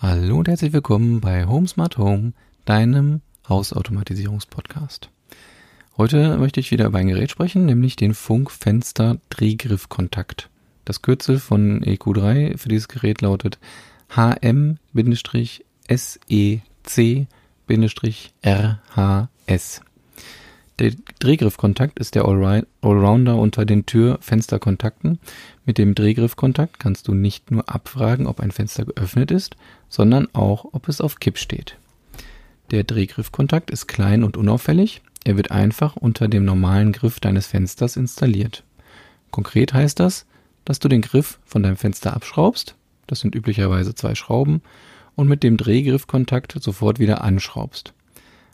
Hallo und herzlich willkommen bei Home Smart Home, deinem Hausautomatisierungspodcast. Heute möchte ich wieder über ein Gerät sprechen, nämlich den Funkfenster Drehgriffkontakt. Das Kürzel von EQ3 für dieses Gerät lautet HM-SEC-RHS. Der Drehgriffkontakt ist der Allrounder unter den Tür-Fenster-Kontakten. Mit dem Drehgriffkontakt kannst du nicht nur abfragen, ob ein Fenster geöffnet ist, sondern auch, ob es auf Kipp steht. Der Drehgriffkontakt ist klein und unauffällig. Er wird einfach unter dem normalen Griff deines Fensters installiert. Konkret heißt das, dass du den Griff von deinem Fenster abschraubst, das sind üblicherweise zwei Schrauben, und mit dem Drehgriffkontakt sofort wieder anschraubst.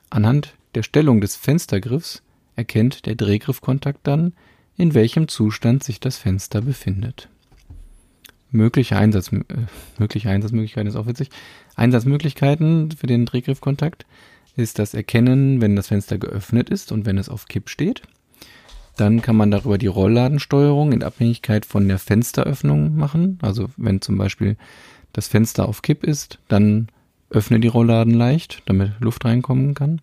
Anhand der Stellung des Fenstergriffs erkennt der Drehgriffkontakt dann, in welchem Zustand sich das Fenster befindet. Mögliche, Einsatz, äh, mögliche Einsatzmöglichkeiten ist auch witzig. Einsatzmöglichkeiten für den Drehgriffkontakt ist das Erkennen, wenn das Fenster geöffnet ist und wenn es auf Kipp steht. Dann kann man darüber die Rollladensteuerung in Abhängigkeit von der Fensteröffnung machen. Also wenn zum Beispiel das Fenster auf Kipp ist, dann öffne die Rollladen leicht, damit Luft reinkommen kann.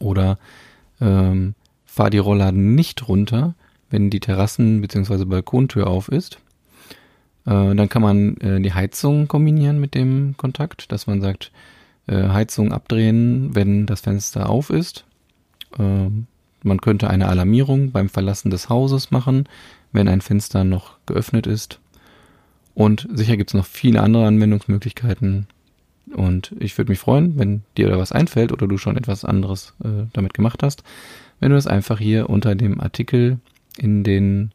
Oder ähm, fahr die Rollladen nicht runter, wenn die Terrassen- bzw. Balkontür auf ist. Äh, dann kann man äh, die Heizung kombinieren mit dem Kontakt, dass man sagt, äh, Heizung abdrehen, wenn das Fenster auf ist. Äh, man könnte eine Alarmierung beim Verlassen des Hauses machen, wenn ein Fenster noch geöffnet ist. Und sicher gibt es noch viele andere Anwendungsmöglichkeiten, und ich würde mich freuen, wenn dir da was einfällt oder du schon etwas anderes äh, damit gemacht hast, wenn du es einfach hier unter dem Artikel in den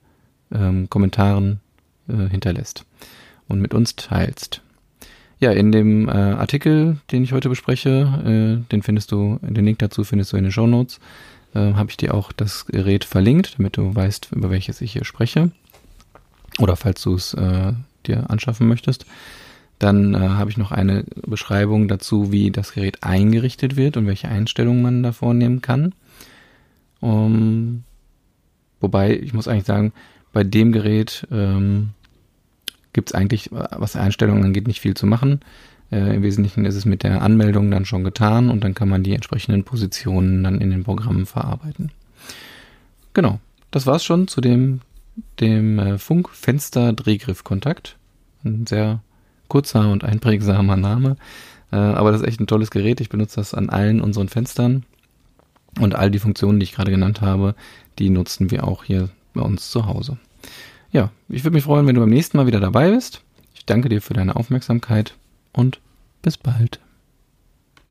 ähm, Kommentaren äh, hinterlässt und mit uns teilst. Ja, in dem äh, Artikel, den ich heute bespreche, äh, den findest du, den Link dazu findest du in den Show Notes, äh, habe ich dir auch das Gerät verlinkt, damit du weißt, über welches ich hier spreche. Oder falls du es äh, dir anschaffen möchtest. Dann äh, habe ich noch eine Beschreibung dazu, wie das Gerät eingerichtet wird und welche Einstellungen man da vornehmen kann. Um, wobei, ich muss eigentlich sagen, bei dem Gerät ähm, gibt es eigentlich, was Einstellungen angeht, nicht viel zu machen. Äh, Im Wesentlichen ist es mit der Anmeldung dann schon getan und dann kann man die entsprechenden Positionen dann in den Programmen verarbeiten. Genau, das war's schon zu dem, dem äh, Funkfenster-Drehgriffkontakt. Ein sehr kurzer und einprägsamer Name. Äh, aber das ist echt ein tolles Gerät. Ich benutze das an allen unseren Fenstern. Und all die Funktionen, die ich gerade genannt habe, die nutzen wir auch hier bei uns zu Hause. Ja, ich würde mich freuen, wenn du beim nächsten Mal wieder dabei bist. Ich danke dir für deine Aufmerksamkeit und bis bald.